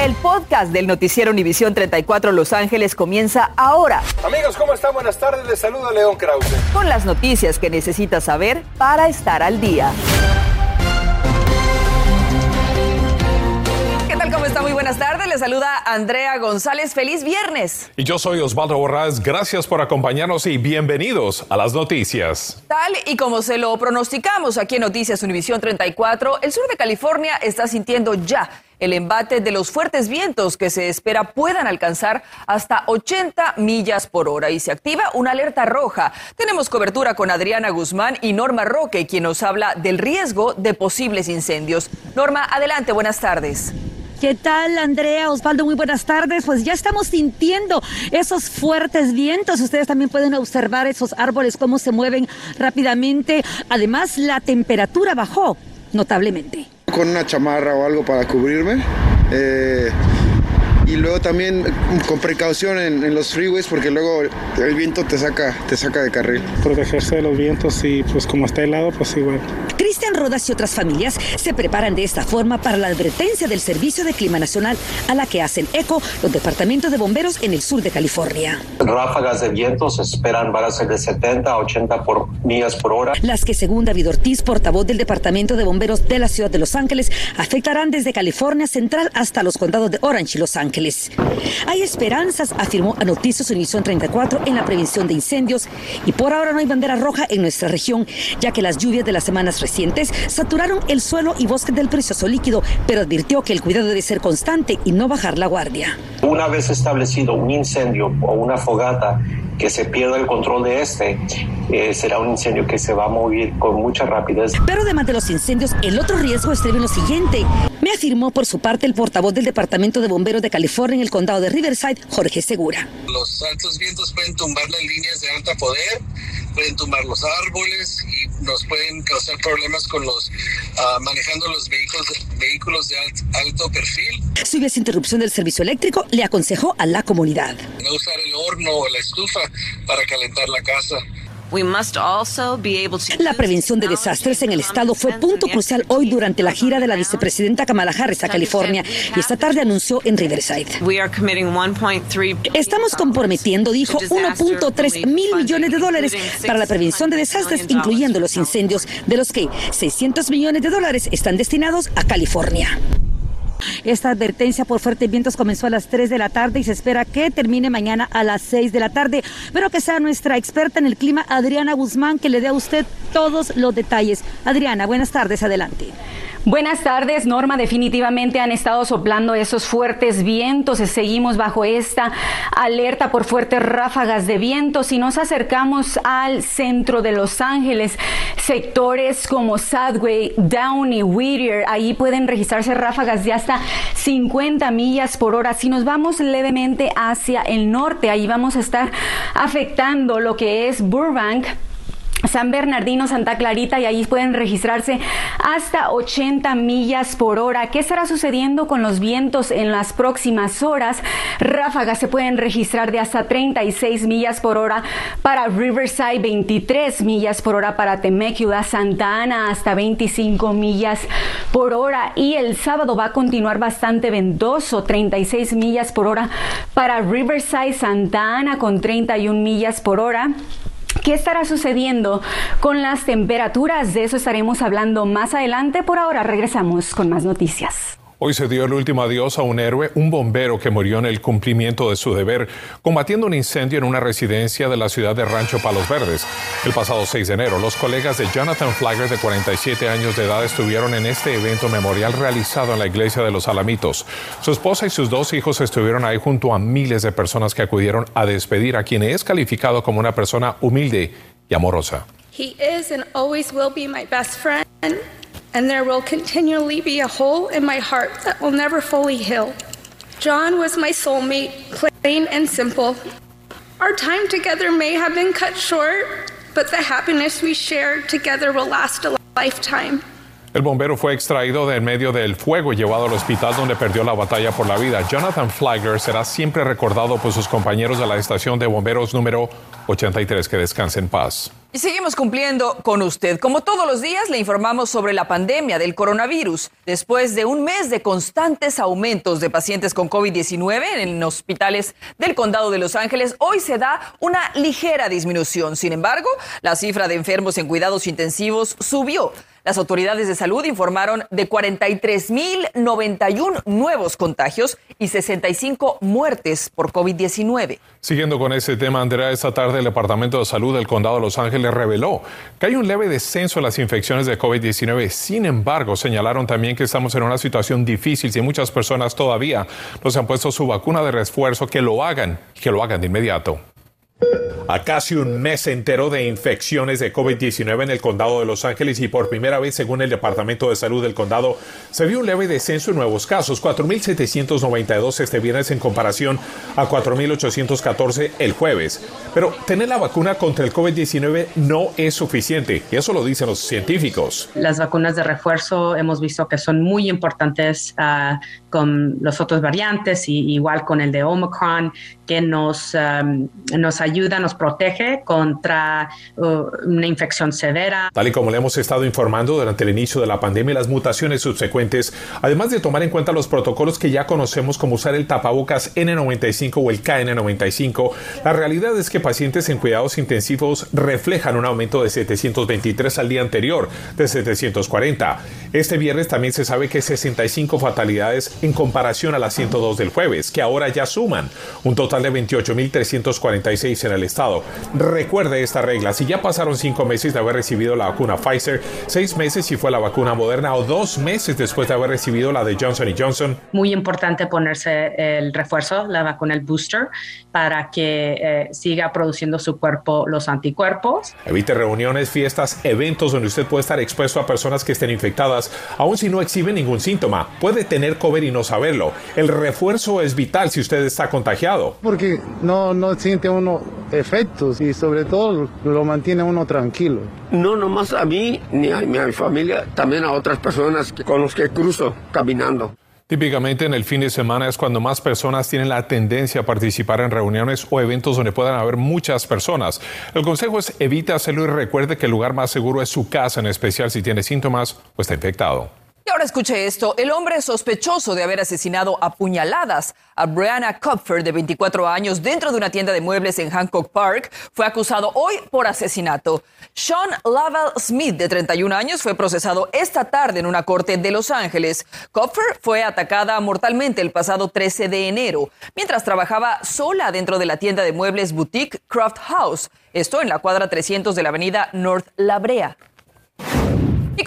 El podcast del noticiero Univisión 34 Los Ángeles comienza ahora. Amigos, ¿cómo están? Buenas tardes. Les saluda León Krause. Con las noticias que necesitas saber para estar al día. ¿Qué tal? ¿Cómo está? Muy buenas tardes. Les saluda Andrea González. Feliz viernes. Y yo soy Osvaldo Borrás. Gracias por acompañarnos y bienvenidos a las noticias. Tal y como se lo pronosticamos aquí en Noticias Univisión 34, el sur de California está sintiendo ya el embate de los fuertes vientos que se espera puedan alcanzar hasta 80 millas por hora y se activa una alerta roja. Tenemos cobertura con Adriana Guzmán y Norma Roque, quien nos habla del riesgo de posibles incendios. Norma, adelante, buenas tardes. ¿Qué tal, Andrea? Osvaldo, muy buenas tardes. Pues ya estamos sintiendo esos fuertes vientos. Ustedes también pueden observar esos árboles, cómo se mueven rápidamente. Además, la temperatura bajó notablemente. Con una chamarra o algo para cubrirme. Eh, y luego también con precaución en, los freeways porque luego el viento te saca, te saca de carril. Protegerse de los vientos y pues como está helado, pues igual. Cristian Rodas y otras familias se preparan de esta forma para la advertencia del Servicio de Clima Nacional a la que hacen eco los departamentos de bomberos en el sur de California. Ráfagas de viento se esperan van a ser de 70 a 80 por millas por hora. Las que según David Ortiz, portavoz del Departamento de Bomberos de la ciudad de Los Ángeles, afectarán desde California Central hasta los condados de Orange y Los Ángeles. Hay esperanzas, afirmó a Noticias Univisión 34 en la prevención de incendios y por ahora no hay bandera roja en nuestra región, ya que las lluvias de las semanas recientes saturaron el suelo y bosque del precioso líquido, pero advirtió que el cuidado debe ser constante y no bajar la guardia. Una vez establecido un incendio o una fogata que se pierda el control de este, eh, será un incendio que se va a mover con mucha rapidez. Pero además de los incendios, el otro riesgo es lo siguiente. Me afirmó por su parte el portavoz del Departamento de Bomberos de California en el condado de Riverside, Jorge Segura. Los altos vientos pueden tumbar las líneas de alta poder, pueden tumbar los árboles y nos pueden causar problemas con los ah, manejando los vehículos, vehículos de alto perfil. Si hubiese interrupción del servicio eléctrico, le aconsejó a la comunidad. No usar el horno o la estufa para calentar la casa. La prevención de desastres en el estado fue punto crucial hoy durante la gira de la vicepresidenta Kamala Harris a California y esta tarde anunció en Riverside. Estamos comprometiendo, dijo, 1.3 mil millones de dólares para la prevención de desastres, incluyendo los incendios, de los que 600 millones de dólares están destinados a California. Esta advertencia por fuertes vientos comenzó a las 3 de la tarde y se espera que termine mañana a las 6 de la tarde. Pero que sea nuestra experta en el clima, Adriana Guzmán, que le dé a usted todos los detalles. Adriana, buenas tardes, adelante. Buenas tardes, Norma. Definitivamente han estado soplando esos fuertes vientos. Seguimos bajo esta alerta por fuertes ráfagas de vientos y nos acercamos al centro de Los Ángeles. Sectores como Sadway, Downey, Whittier, ahí pueden registrarse ráfagas de hasta 50 millas por hora. Si nos vamos levemente hacia el norte, ahí vamos a estar afectando lo que es Burbank. San Bernardino, Santa Clarita y ahí pueden registrarse hasta 80 millas por hora. ¿Qué estará sucediendo con los vientos en las próximas horas? Ráfagas se pueden registrar de hasta 36 millas por hora para Riverside, 23 millas por hora para Temecula, Santa Ana hasta 25 millas por hora y el sábado va a continuar bastante ventoso, 36 millas por hora para Riverside, Santa Ana con 31 millas por hora. ¿Qué estará sucediendo con las temperaturas? De eso estaremos hablando más adelante. Por ahora regresamos con más noticias. Hoy se dio el último adiós a un héroe, un bombero que murió en el cumplimiento de su deber, combatiendo un incendio en una residencia de la ciudad de Rancho Palos Verdes. El pasado 6 de enero, los colegas de Jonathan Flagler, de 47 años de edad, estuvieron en este evento memorial realizado en la iglesia de los Alamitos. Su esposa y sus dos hijos estuvieron ahí junto a miles de personas que acudieron a despedir a quien es calificado como una persona humilde y amorosa. He is and always will be my best friend. And there will continually be a hole in my heart that will never fully heal. John was my soulmate, plain and simple. Our time together may have been cut short, but the happiness we shared together will last a lifetime. El bombero fue extraído de en medio del fuego y llevado al hospital donde perdió la batalla por la vida. Jonathan Flagler será siempre recordado por sus compañeros de la estación de bomberos número 83. Que descanse en paz. Y seguimos cumpliendo con usted. Como todos los días, le informamos sobre la pandemia del coronavirus. Después de un mes de constantes aumentos de pacientes con COVID-19 en hospitales del condado de Los Ángeles, hoy se da una ligera disminución. Sin embargo, la cifra de enfermos en cuidados intensivos subió. Las autoridades de salud informaron de 43.091 nuevos contagios y 65 muertes por COVID-19. Siguiendo con ese tema, Andrea, esta tarde el Departamento de Salud del Condado de Los Ángeles reveló que hay un leve descenso en las infecciones de COVID-19. Sin embargo, señalaron también que estamos en una situación difícil y muchas personas todavía no se han puesto su vacuna de refuerzo, que lo hagan que lo hagan de inmediato. A casi un mes entero de infecciones de COVID-19 en el condado de Los Ángeles y por primera vez, según el Departamento de Salud del condado, se vio un leve descenso en nuevos casos, 4.792 este viernes en comparación a 4.814 el jueves. Pero tener la vacuna contra el COVID-19 no es suficiente y eso lo dicen los científicos. Las vacunas de refuerzo hemos visto que son muy importantes uh, con los otros variantes y igual con el de Omicron que nos, um, nos ayuda, nos protege contra uh, una infección severa. Tal y como le hemos estado informando durante el inicio de la pandemia y las mutaciones subsecuentes, además de tomar en cuenta los protocolos que ya conocemos como usar el tapabocas N95 o el KN95, la realidad es que pacientes en cuidados intensivos reflejan un aumento de 723 al día anterior, de 740. Este viernes también se sabe que 65 fatalidades en comparación a las 102 del jueves, que ahora ya suman un total de 28.346 en el estado. Recuerde esta regla, si ya pasaron cinco meses de haber recibido la vacuna Pfizer, seis meses si fue la vacuna Moderna o dos meses después de haber recibido la de Johnson Johnson. Muy importante ponerse el refuerzo, la vacuna, el booster, para que eh, siga produciendo su cuerpo los anticuerpos. Evite reuniones, fiestas, eventos donde usted puede estar expuesto a personas que estén infectadas, aun si no exhiben ningún síntoma. Puede tener COVID y no saberlo. El refuerzo es vital si usted está contagiado porque no, no siente uno efectos y sobre todo lo mantiene uno tranquilo. No nomás a mí ni a mi familia, también a otras personas con los que cruzo caminando. Típicamente en el fin de semana es cuando más personas tienen la tendencia a participar en reuniones o eventos donde puedan haber muchas personas. El consejo es evita hacerlo y recuerde que el lugar más seguro es su casa, en especial si tiene síntomas o está infectado. Y ahora escuche esto. El hombre sospechoso de haber asesinado a puñaladas a Brianna Kupfer, de 24 años, dentro de una tienda de muebles en Hancock Park, fue acusado hoy por asesinato. Sean Laval Smith, de 31 años, fue procesado esta tarde en una corte de Los Ángeles. Kupfer fue atacada mortalmente el pasado 13 de enero, mientras trabajaba sola dentro de la tienda de muebles boutique Craft House. Esto en la cuadra 300 de la avenida North La Brea.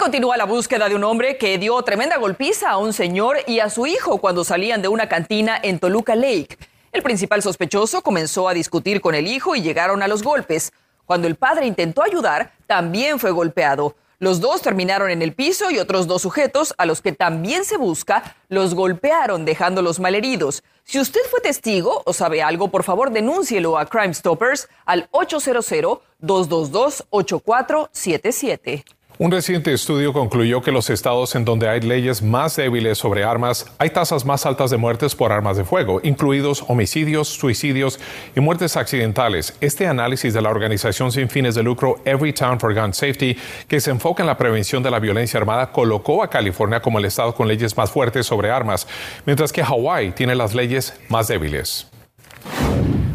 Continúa la búsqueda de un hombre que dio tremenda golpiza a un señor y a su hijo cuando salían de una cantina en Toluca Lake. El principal sospechoso comenzó a discutir con el hijo y llegaron a los golpes. Cuando el padre intentó ayudar, también fue golpeado. Los dos terminaron en el piso y otros dos sujetos, a los que también se busca, los golpearon dejándolos malheridos. Si usted fue testigo o sabe algo, por favor denúncielo a Crime Stoppers al 800-222-8477. Un reciente estudio concluyó que los estados en donde hay leyes más débiles sobre armas, hay tasas más altas de muertes por armas de fuego, incluidos homicidios, suicidios y muertes accidentales. Este análisis de la organización sin fines de lucro Every Town for Gun Safety, que se enfoca en la prevención de la violencia armada, colocó a California como el estado con leyes más fuertes sobre armas, mientras que Hawái tiene las leyes más débiles.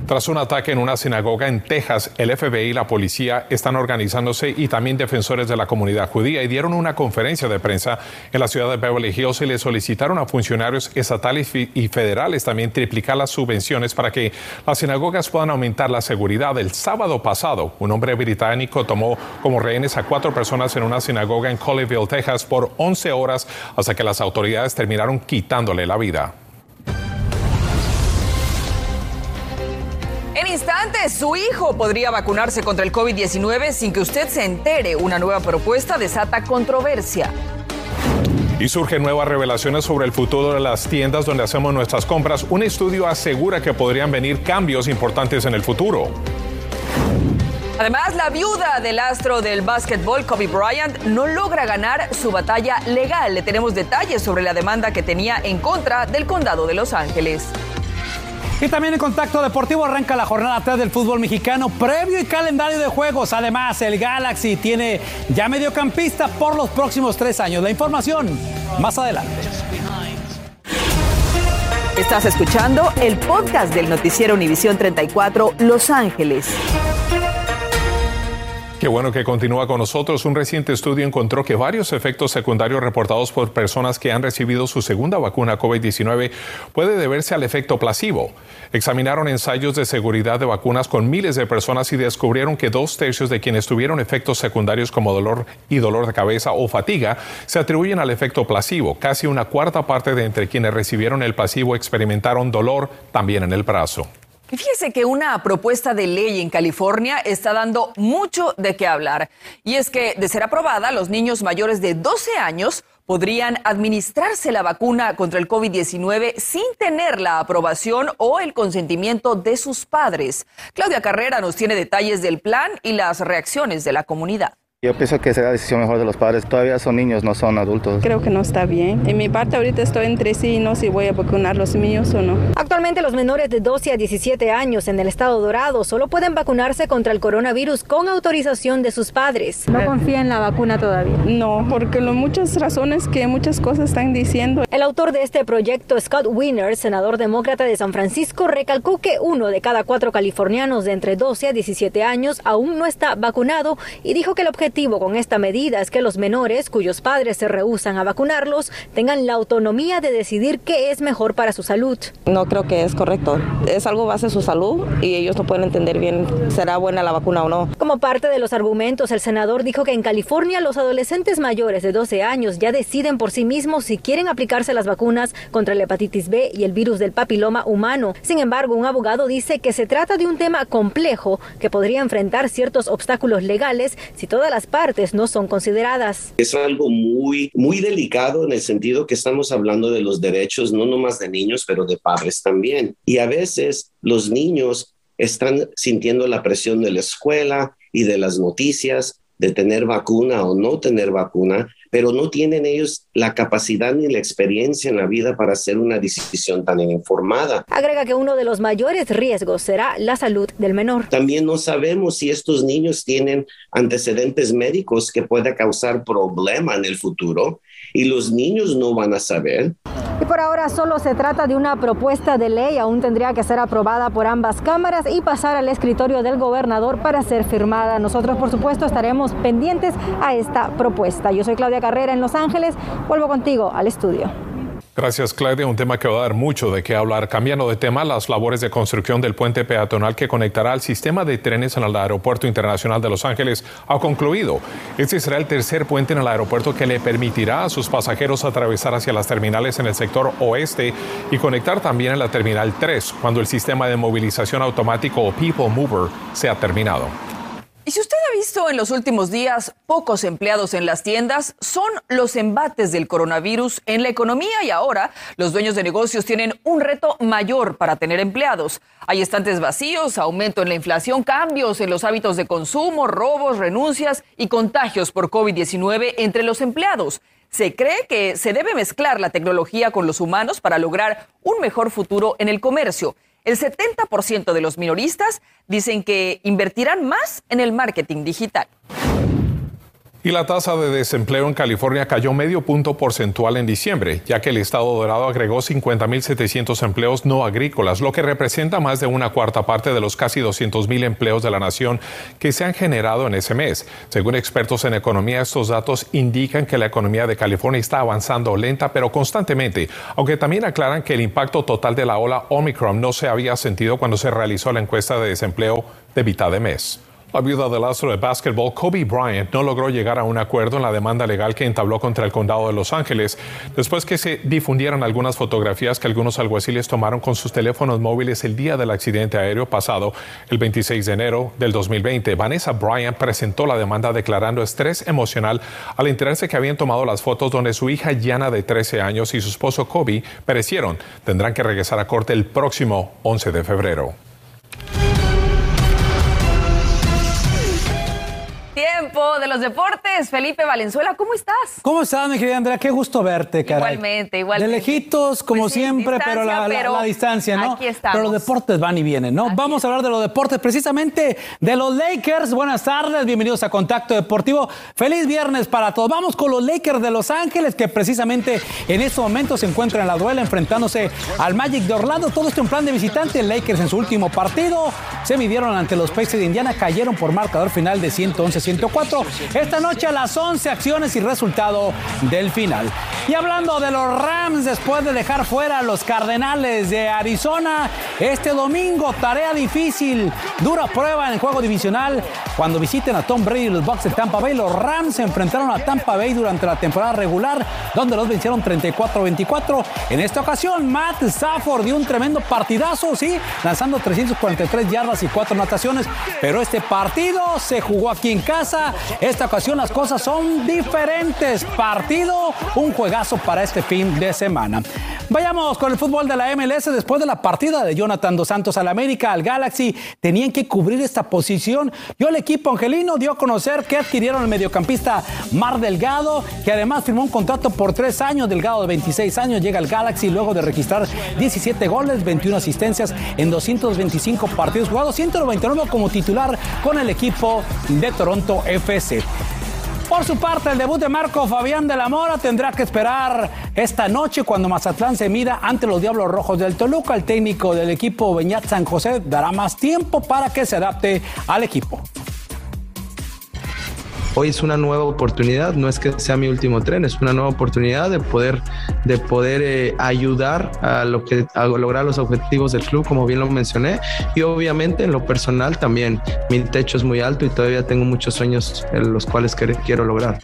Tras un ataque en una sinagoga en Texas, el FBI y la policía están organizándose y también defensores de la comunidad judía y dieron una conferencia de prensa en la ciudad de Beverly Hills y le solicitaron a funcionarios estatales y federales también triplicar las subvenciones para que las sinagogas puedan aumentar la seguridad. El sábado pasado, un hombre británico tomó como rehenes a cuatro personas en una sinagoga en Colleyville, Texas, por 11 horas hasta que las autoridades terminaron quitándole la vida. En instantes, su hijo podría vacunarse contra el COVID-19 sin que usted se entere. Una nueva propuesta desata controversia. Y surgen nuevas revelaciones sobre el futuro de las tiendas donde hacemos nuestras compras. Un estudio asegura que podrían venir cambios importantes en el futuro. Además, la viuda del astro del básquetbol, Kobe Bryant, no logra ganar su batalla legal. Le tenemos detalles sobre la demanda que tenía en contra del condado de Los Ángeles. Y también en Contacto Deportivo arranca la jornada 3 del fútbol mexicano, previo y calendario de juegos. Además, el Galaxy tiene ya mediocampista por los próximos tres años. La información más adelante. Estás escuchando el podcast del noticiero Univisión 34 Los Ángeles. Qué bueno que continúa con nosotros. Un reciente estudio encontró que varios efectos secundarios reportados por personas que han recibido su segunda vacuna COVID-19 puede deberse al efecto placebo. Examinaron ensayos de seguridad de vacunas con miles de personas y descubrieron que dos tercios de quienes tuvieron efectos secundarios como dolor y dolor de cabeza o fatiga se atribuyen al efecto placebo. Casi una cuarta parte de entre quienes recibieron el placebo experimentaron dolor también en el brazo. Fíjese que una propuesta de ley en California está dando mucho de qué hablar. Y es que, de ser aprobada, los niños mayores de 12 años podrían administrarse la vacuna contra el COVID-19 sin tener la aprobación o el consentimiento de sus padres. Claudia Carrera nos tiene detalles del plan y las reacciones de la comunidad. Yo pienso que será decisión mejor de los padres. Todavía son niños, no son adultos. Creo que no está bien. En mi parte ahorita estoy entre sí y no si voy a vacunar los míos o no. Actualmente los menores de 12 a 17 años en el estado dorado solo pueden vacunarse contra el coronavirus con autorización de sus padres. ¿No confía en la vacuna todavía? No, porque lo, muchas razones que muchas cosas están diciendo. El autor de este proyecto, Scott Wiener, senador demócrata de San Francisco, recalcó que uno de cada cuatro californianos de entre 12 a 17 años aún no está vacunado y dijo que el objetivo objetivo con esta medida es que los menores cuyos padres se rehusan a vacunarlos tengan la autonomía de decidir qué es mejor para su salud. No creo que es correcto. Es algo base a su salud y ellos no pueden entender bien será buena la vacuna o no. Como parte de los argumentos, el senador dijo que en California los adolescentes mayores de 12 años ya deciden por sí mismos si quieren aplicarse las vacunas contra la hepatitis B y el virus del papiloma humano. Sin embargo, un abogado dice que se trata de un tema complejo que podría enfrentar ciertos obstáculos legales si todas las partes no son consideradas. Es algo muy, muy delicado en el sentido que estamos hablando de los derechos no nomás de niños, pero de padres también. Y a veces los niños están sintiendo la presión de la escuela y de las noticias de tener vacuna o no tener vacuna pero no tienen ellos la capacidad ni la experiencia en la vida para hacer una decisión tan informada. Agrega que uno de los mayores riesgos será la salud del menor. También no sabemos si estos niños tienen antecedentes médicos que pueda causar problema en el futuro y los niños no van a saber. Y por ahora solo se trata de una propuesta de ley, aún tendría que ser aprobada por ambas cámaras y pasar al escritorio del gobernador para ser firmada. Nosotros, por supuesto, estaremos pendientes a esta propuesta. Yo soy Claudia Carrera en Los Ángeles. Vuelvo contigo al estudio. Gracias, Claudia. Un tema que va a dar mucho de qué hablar. Cambiando de tema, las labores de construcción del puente peatonal que conectará al sistema de trenes en el Aeropuerto Internacional de Los Ángeles ha concluido. Este será el tercer puente en el aeropuerto que le permitirá a sus pasajeros atravesar hacia las terminales en el sector oeste y conectar también en la terminal 3 cuando el sistema de movilización automático o People Mover sea terminado. Y si usted visto en los últimos días pocos empleados en las tiendas, son los embates del coronavirus en la economía y ahora los dueños de negocios tienen un reto mayor para tener empleados. Hay estantes vacíos, aumento en la inflación, cambios en los hábitos de consumo, robos, renuncias y contagios por COVID-19 entre los empleados. Se cree que se debe mezclar la tecnología con los humanos para lograr un mejor futuro en el comercio. El 70% de los minoristas dicen que invertirán más en el marketing digital. Y la tasa de desempleo en California cayó medio punto porcentual en diciembre, ya que el Estado Dorado agregó 50.700 empleos no agrícolas, lo que representa más de una cuarta parte de los casi 200.000 empleos de la nación que se han generado en ese mes. Según expertos en economía, estos datos indican que la economía de California está avanzando lenta pero constantemente, aunque también aclaran que el impacto total de la ola Omicron no se había sentido cuando se realizó la encuesta de desempleo de mitad de mes. La viuda del astro de básquetbol Kobe Bryant no logró llegar a un acuerdo en la demanda legal que entabló contra el condado de Los Ángeles después que se difundieran algunas fotografías que algunos alguaciles tomaron con sus teléfonos móviles el día del accidente aéreo pasado, el 26 de enero del 2020. Vanessa Bryant presentó la demanda declarando estrés emocional al enterarse que habían tomado las fotos donde su hija Yana de 13 años y su esposo Kobe perecieron. Tendrán que regresar a corte el próximo 11 de febrero. Tiempo de los deportes, Felipe Valenzuela, ¿cómo estás? ¿Cómo estás, mi querida Andrea? Qué gusto verte, caray. Igualmente, igualmente. De lejitos, como Pues sí, siempre, pero la, la- pero la distancia, ¿no? aquí estamos. Pero los deportes van y vienen, ¿no? Vamos a hablar de los deportes, precisamente de los Lakers. Buenas tardes, bienvenidos a Contacto Deportivo. Feliz viernes para todos. Vamos con los Lakers de Los Ángeles, que precisamente en este momento se encuentran en la duela enfrentándose al Magic de Orlando. Todo esto en plan de visitante. Lakers en su último partido se midieron ante los Pacers de Indiana, cayeron por marcador final de 111-104. Esta noche a las 11 acciones y resultado del final. Y hablando de los Rams, después de dejar fuera a los Cardenales de Arizona, este domingo, tarea difícil, dura prueba en el juego divisional. Cuando visiten a Tom Brady y los Bucks de Tampa Bay, los Rams se enfrentaron a Tampa Bay durante la temporada regular, donde los vencieron 34-24. En esta ocasión, Matt Stafford dio un tremendo partidazo, sí, lanzando 343 yardas y 4 anotaciones, pero este partido se jugó aquí en casa. Esta ocasión las cosas son diferentes. Partido, un juegazo para este fin de semana. Vayamos con el fútbol de la MLS después de la partida de Jonathan Dos Santos al América, al Galaxy. Tenían que cubrir esta posición. Y el equipo angelino dio a conocer que adquirieron al mediocampista Mar Delgado, que además firmó un contrato por tres años. Delgado de 26 años llega al Galaxy luego de registrar 17 goles, 21 asistencias en 225 partidos jugados, 199 como titular con el equipo de Toronto FC. Por su parte, el debut de Marco Fabián de la Mora tendrá que esperar esta noche cuando Mazatlán se mida ante los Diablos Rojos del Toluca. El técnico del equipo Beñat San José dará más tiempo para que se adapte al equipo. Hoy es una nueva oportunidad, no es que sea mi último tren, es una nueva oportunidad de poder, de poder eh, ayudar a, lo que, a lograr los objetivos del club, como bien lo mencioné, y obviamente en lo personal también. Mi techo es muy alto y todavía tengo muchos sueños en los cuales quiero lograr.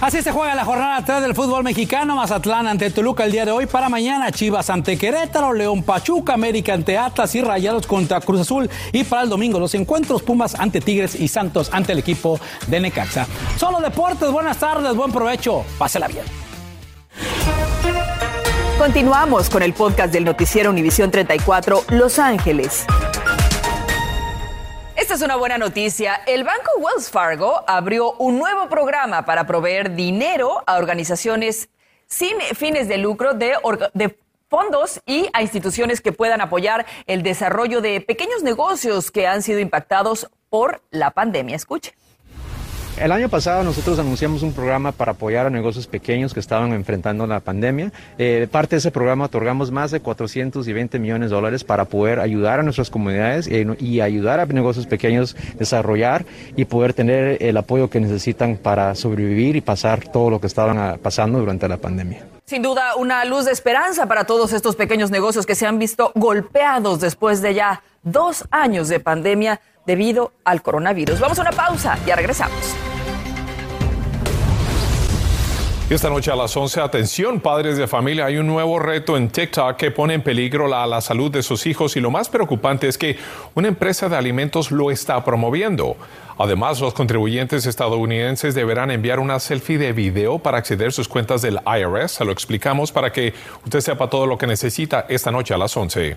Así se juega la jornada 3 del fútbol mexicano. Mazatlán ante Toluca el día de hoy. Para mañana, Chivas ante Querétaro, León Pachuca, América ante Atlas y Rayados contra Cruz Azul. Y para el domingo, los encuentros Pumas ante Tigres y Santos ante el equipo de Necaxa. Solo deportes, buenas tardes, buen provecho. Pásela bien. Continuamos con el podcast del noticiero Univisión 34 Los Ángeles. Esta es una buena noticia. El banco Wells Fargo abrió un nuevo programa para proveer dinero a organizaciones sin fines de lucro de, de fondos y a instituciones que puedan apoyar el desarrollo de pequeños negocios que han sido impactados por la pandemia. Escuche. El año pasado nosotros anunciamos un programa para apoyar a negocios pequeños que estaban enfrentando la pandemia. Eh, de parte de ese programa otorgamos más de 420 millones de dólares para poder ayudar a nuestras comunidades eh, y ayudar a negocios pequeños a desarrollar y poder tener el apoyo que necesitan para sobrevivir y pasar todo lo que estaban ah, pasando durante la pandemia. Sin duda, una luz de esperanza para todos estos pequeños negocios que se han visto golpeados después de ya dos años de pandemia debido al coronavirus. Vamos a una pausa, ya regresamos. Esta noche a las 11, atención padres de familia, hay un nuevo reto en TikTok que pone en peligro la, la salud de sus hijos y lo más preocupante es que una empresa de alimentos lo está promoviendo. Además, los contribuyentes estadounidenses deberán enviar una selfie de video para acceder a sus cuentas del IRS. Se lo explicamos para que usted sepa todo lo que necesita esta noche a las 11.